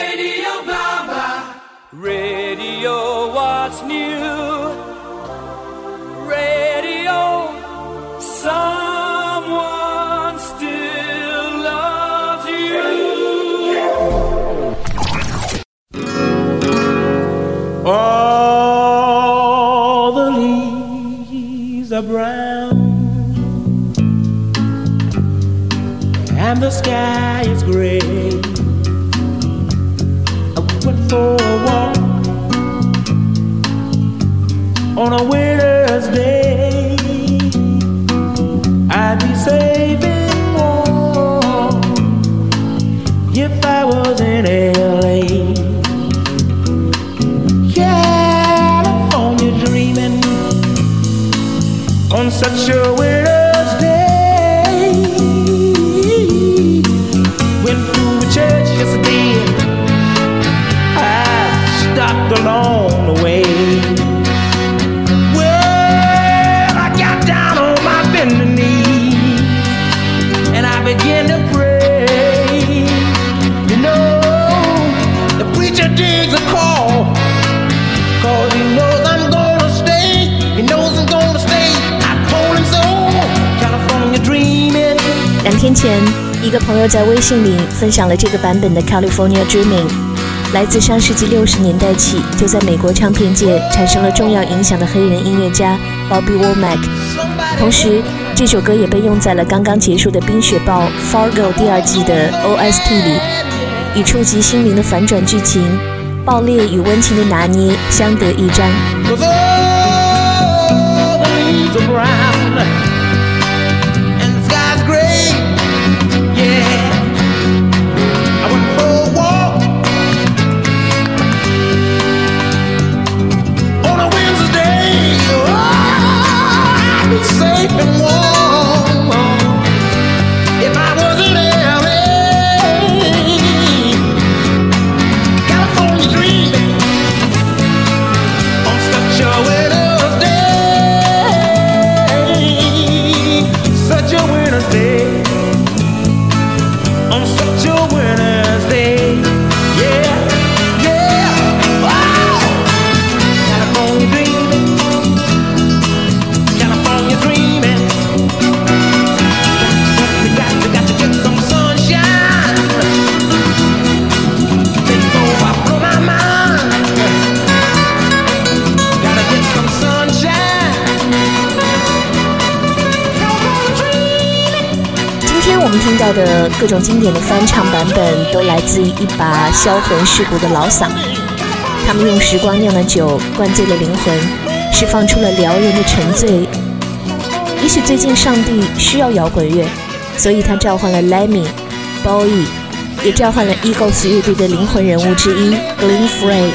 Radio Baba. Radio, what's new? Radio, someone still loves you. All the leaves are brown, and the sky is gray. on a winter's day. I'd be saving more if I was in LA. California dreaming on such a winter. 在微信里分享了这个版本的 California Dreaming，来自上世纪六十年代起就在美国唱片界产生了重要影响的黑人音乐家 Bobby Womack。同时，这首歌也被用在了刚刚结束的《冰雪暴》Fargo 第二季的 OST 里，以触及心灵的反转剧情、爆裂与温情的拿捏相得益彰。的各种经典的翻唱版本都来自于一把销魂蚀骨的老嗓。他们用时光酿的酒，灌醉了灵魂，释放出了撩人的沉醉。也许最近上帝需要摇滚乐，所以他召唤了 Lemmy、b o y e 也召唤了 Eagles 乐队的灵魂人物之一 g l e n n f a y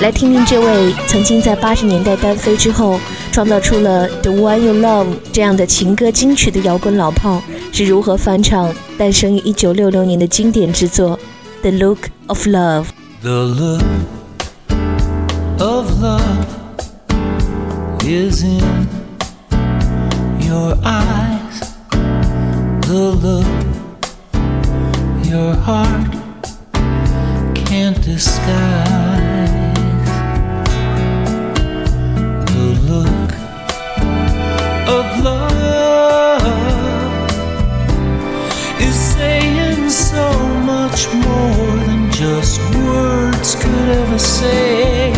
来听听这位曾经在八十年代单飞之后，创造出了《The One You Love》这样的情歌金曲的摇滚老炮。是如何翻唱诞生于一九六六年的经典之作《The Look of Love》。 The look of love is in your eyes. The look your heart can't disguise. say?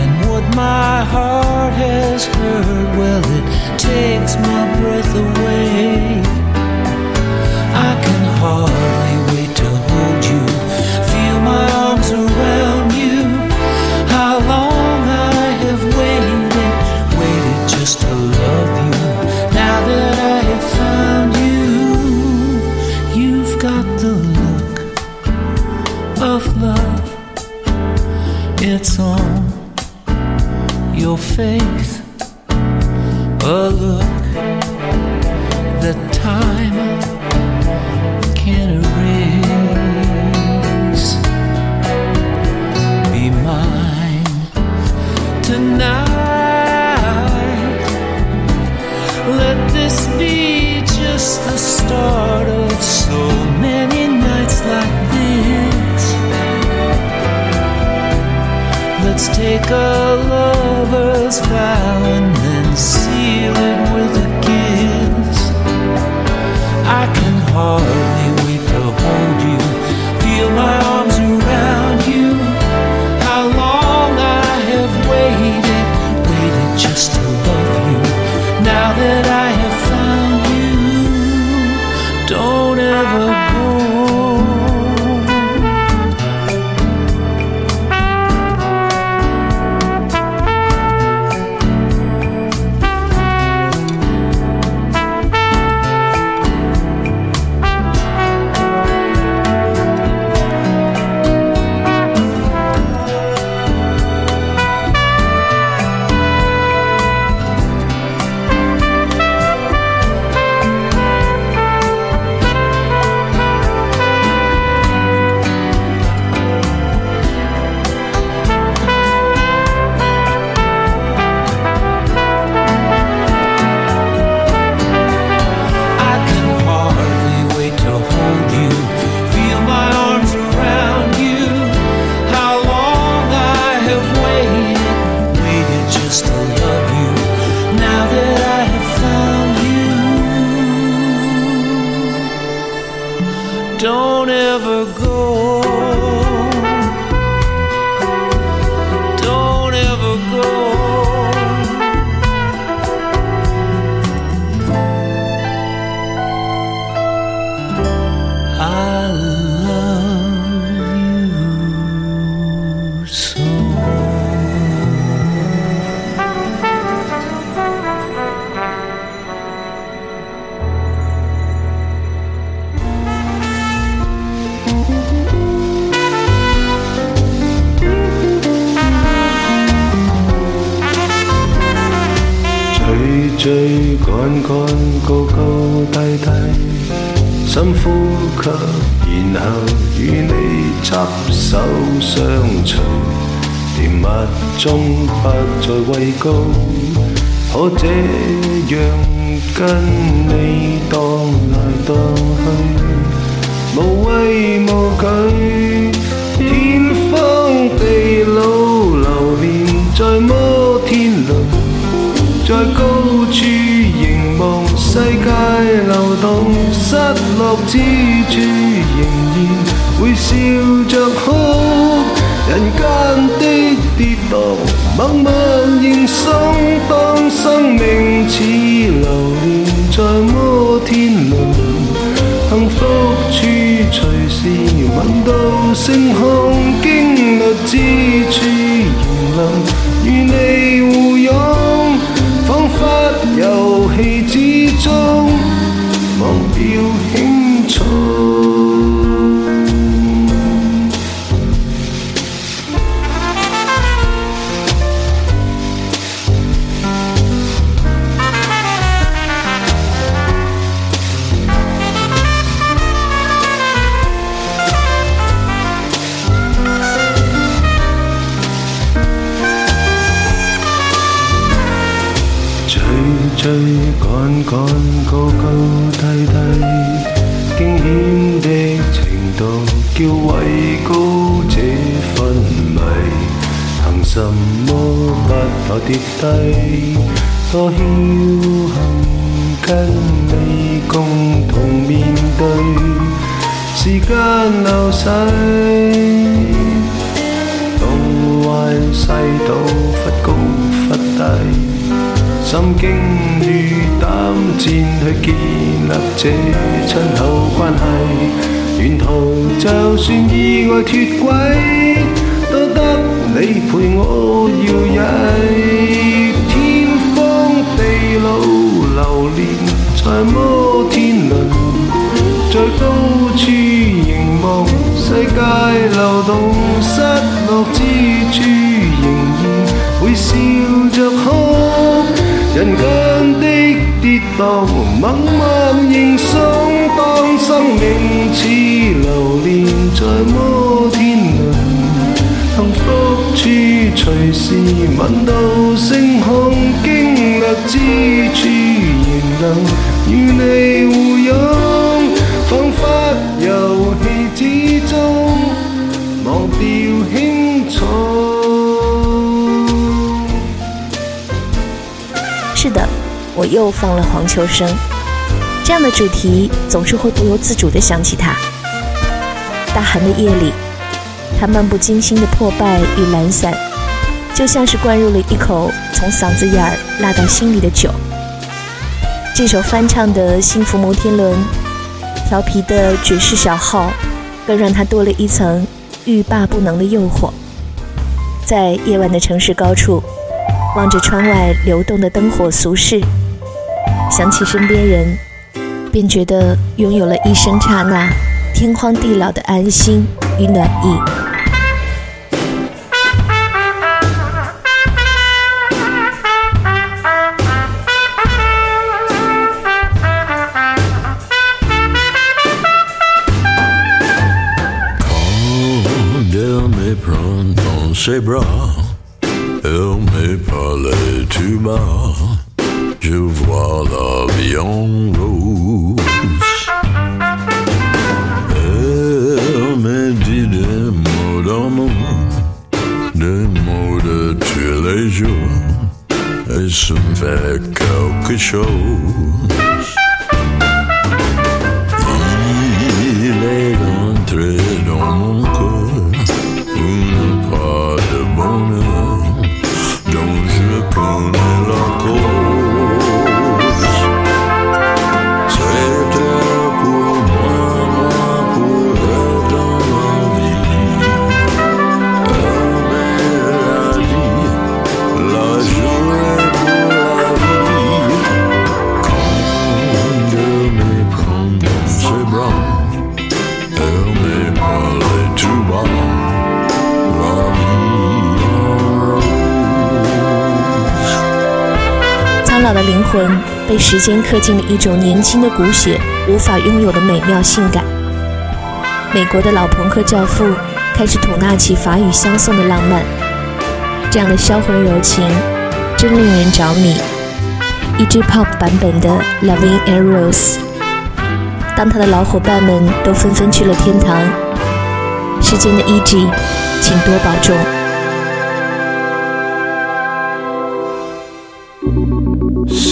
And what my heart has heard, well, it takes my breath away. 追乾乾，高高低低，深呼吸，然后与你执手相随，甜蜜中不再畏高，可这样跟你荡来荡去，无畏无惧，天荒地老，流连在。在高处凝望世界流动，失落之处仍然会笑着哭。人间的跌宕，默默忍生，当生命似流年，在摩天轮，幸福处随时揾到星空，经历之处仍能与你。feel 多侥幸，跟你共同面对。时间流逝，当坏世倒，忽高忽低。心惊如胆战，去建立这亲厚关系。沿途就算意外脱轨，都得你陪我摇曳。在摩天轮，在高处凝望世界流动，失落之处仍然会笑着哭。人间的跌宕，默默凝伤。当生命似流连在摩天轮，幸福处随时闻到星空经历之处。与你仿佛之中忘掉是的，我又放了黄秋生。这样的主题总是会不由自主的想起他。大寒的夜里，他漫不经心的破败与懒散，就像是灌入了一口从嗓子眼儿辣到心里的酒。这首翻唱的《幸福摩天轮》，调皮的爵士小号，更让他多了一层欲罢不能的诱惑。在夜晚的城市高处，望着窗外流动的灯火，俗世，想起身边人，便觉得拥有了一生刹那、天荒地老的安心与暖意。ses bras. Elle me parlait tout bas. Je vois la l'avion rose. Elle me dit des mots d'amour, des mots de tous les jours. Et ça me fait quelque chose. corner 被时间刻进了一种年轻的骨血，无法拥有的美妙性感。美国的老朋克教父开始吐纳起法语相送的浪漫，这样的销魂柔情，真令人着迷。一支 pop 版本的《l o v in g a r r o s 当他的老伙伴们都纷纷去了天堂，时间的 eg，请多保重。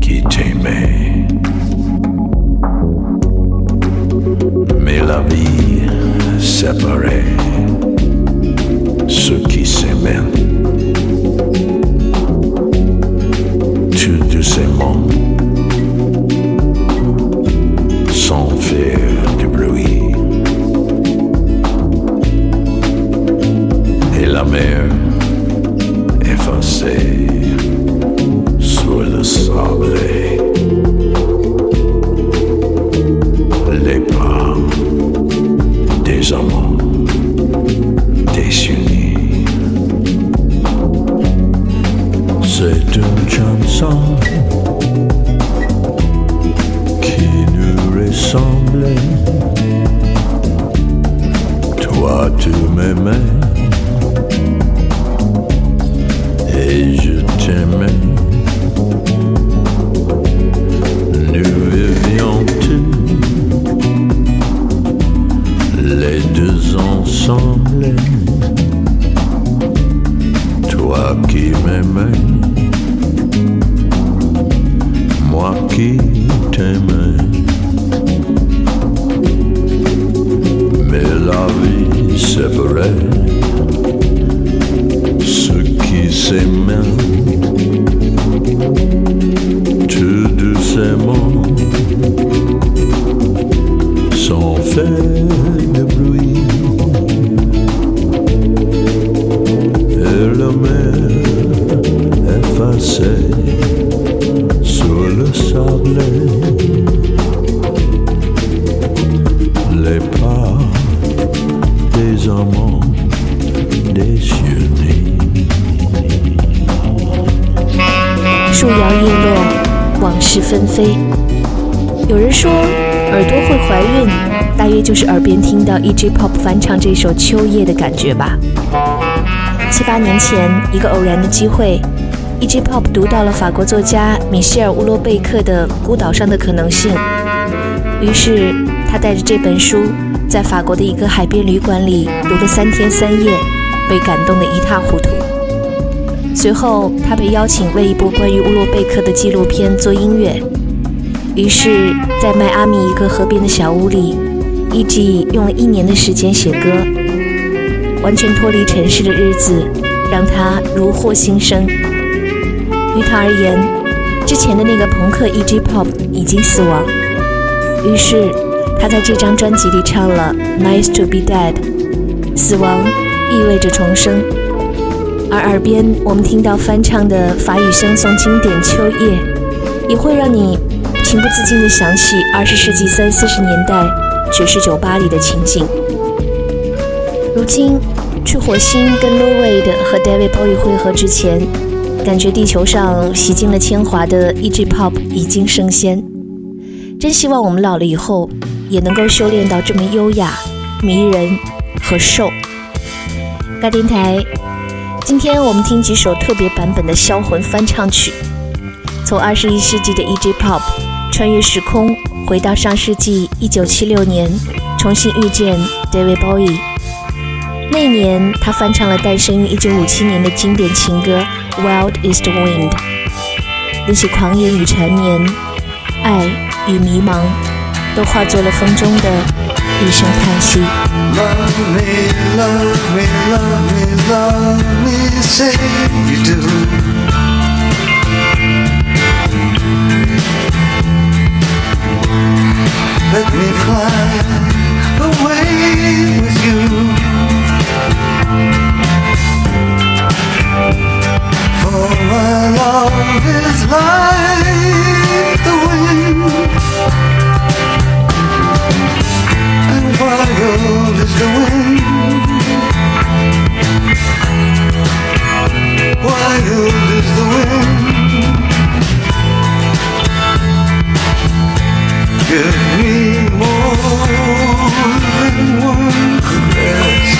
qui t'aimait. Mais la vie séparait ceux qui s'aimaient. ensemble. 落往事纷飞，有人说耳朵会怀孕，大约就是耳边听到 E.G.POP 翻唱这首《秋夜》的感觉吧。七八年前，一个偶然的机会，E.G.POP 读到了法国作家米歇尔·乌罗贝克的《孤岛上的可能性》，于是他带着这本书在法国的一个海边旅馆里读了三天三夜，被感动得一塌糊涂。随后，他被邀请为一部关于乌洛贝克的纪录片做音乐。于是，在迈阿密一个河边的小屋里，E.G. 用了一年的时间写歌。完全脱离尘世的日子，让他如获新生。于他而言，之前的那个朋克 E.G. Pop 已经死亡。于是，他在这张专辑里唱了《Nice to Be Dead》，死亡意味着重生。而耳边我们听到翻唱的法语香颂经典《秋夜》，也会让你情不自禁地想起二十世纪三四十年代爵士酒吧里的情景。如今去火星跟 Lou a e e 和 David Bowie 汇合之前，感觉地球上洗净了铅华的 e g Pop 已经升仙。真希望我们老了以后也能够修炼到这么优雅、迷人和瘦。大电台。今天我们听几首特别版本的《销魂》翻唱曲，从二十一世纪的 E.G. Pop，穿越时空回到上世纪一九七六年，重新遇见 David Bowie。那年，他翻唱了诞生于一九五七年的经典情歌《Wild Is the Wind》，那些狂野与缠绵，爱与迷茫，都化作了风中的。一声叹息。Love me, love me, love me, love me, say you do. Let me fly away with you. For my love is like the wind, world is wind. Wild is the wind Give me more than one caress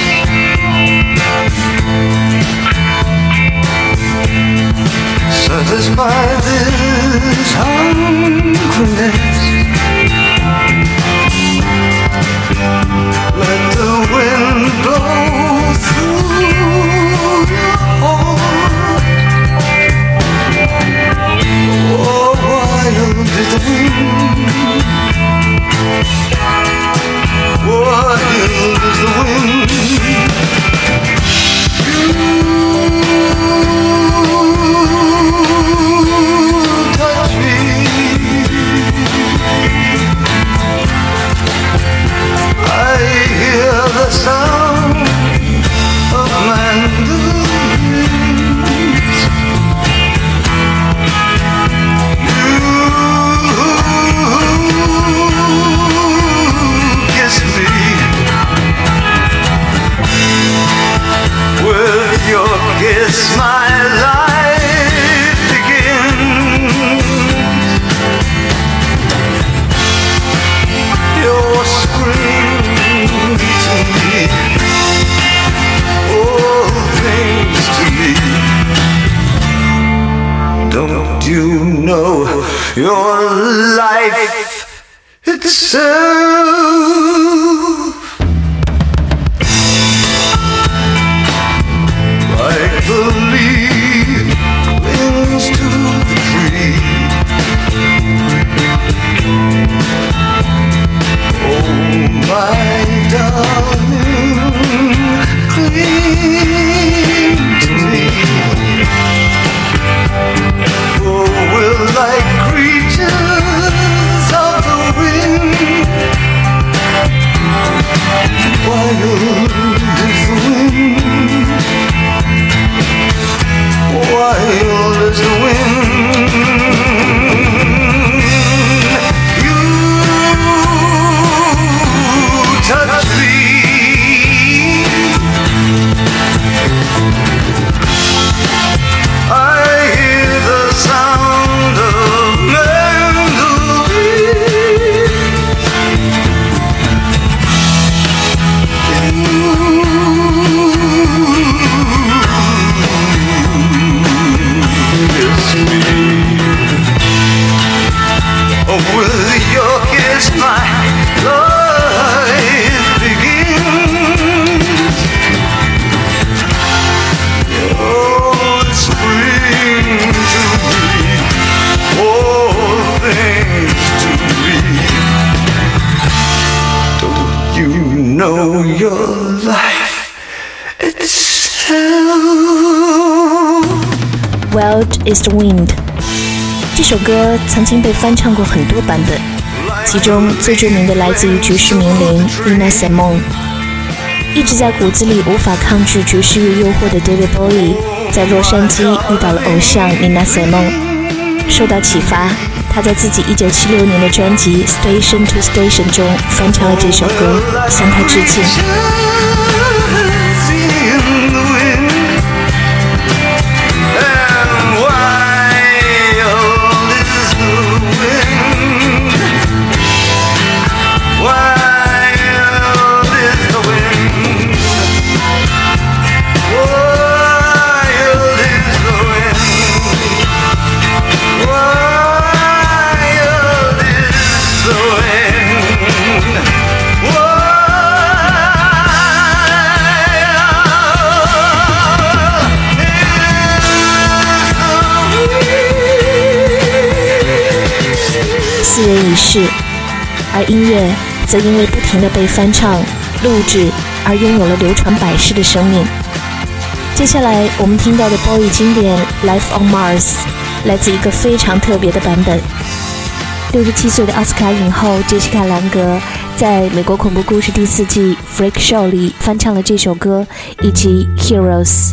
Is the wind？这首歌曾经被翻唱过很多版本，其中最著名的来自于爵士名伶 Nina Simone。一直在骨子里无法抗拒爵士乐诱惑的 David Bowie，在洛杉矶遇到了偶像 Nina Simone，受到启发，他在自己一九七六年的专辑 Station to Station 中翻唱了这首歌，向他致敬。而音乐则因为不停地被翻唱、录制，而拥有了流传百世的生命。接下来我们听到的 b o y 经典《Life on Mars》来自一个非常特别的版本。六十七岁的奥斯卡影后杰西卡·兰格在美国恐怖故事第四季《Freak Show》里翻唱了这首歌，以及《Heroes》。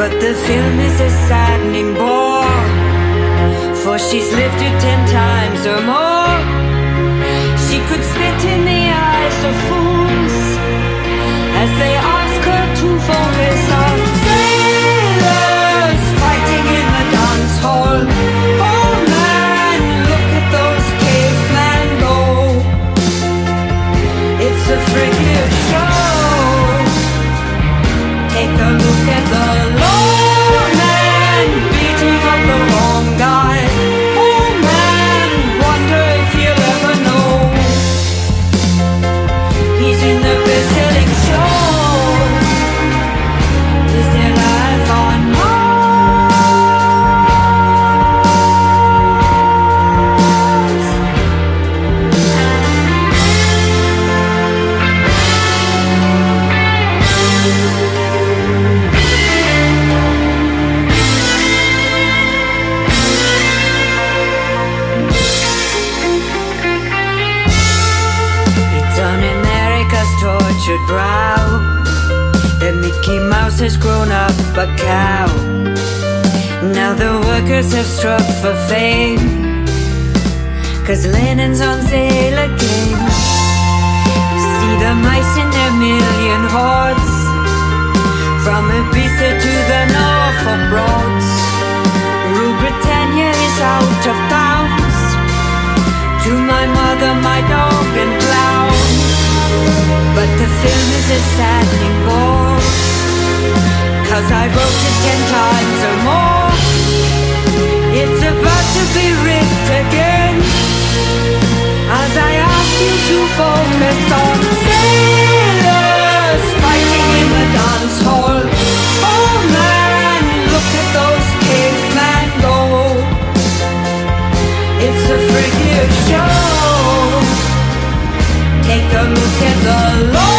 But the film is a saddening bore, for she's lived it ten times or more. She could spit in the eyes of fools as they ask her to focus on sailors fighting in the dance hall. now. Now the workers have struck for fame. Cause linen's on sale again. See the mice in their million hordes. From Ibiza to the north of Broads. Rue Britannia is out of bounds. To my mother, my dog, and clown. But the film is a saddening bore. Cause I wrote it ten times or more It's about to be written again As I ask you to focus on Sailors fighting in the dance hall Oh man, look at those kids cavemen go It's a freaky show Take a look at the law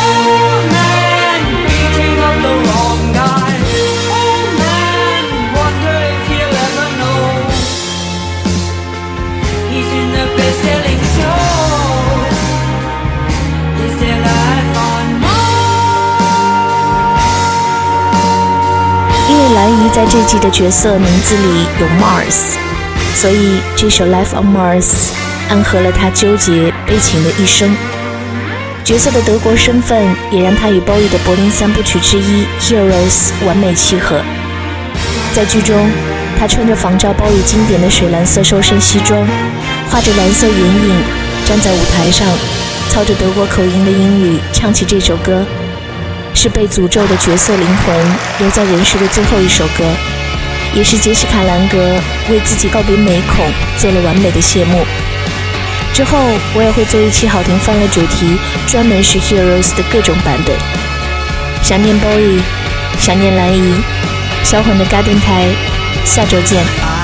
这季的角色名字里有 Mars，所以这首《Life on Mars》暗合了他纠结悲情的一生。角色的德国身份也让他与 b o y 的柏林三部曲之一《Heroes》完美契合。在剧中，他穿着仿照 b o y 经典的水蓝色瘦身西装，画着蓝色眼影，站在舞台上，操着德国口音的英语唱起这首歌。是被诅咒的角色灵魂留在人世的最后一首歌，也是杰西卡·兰格为自己告别美恐做了完美的谢幕。之后我也会做一期好听欢乐主题，专门 h e Rose 的各种版本。想念 Boi，想念蓝姨，销魂的 Garden 台，下周见。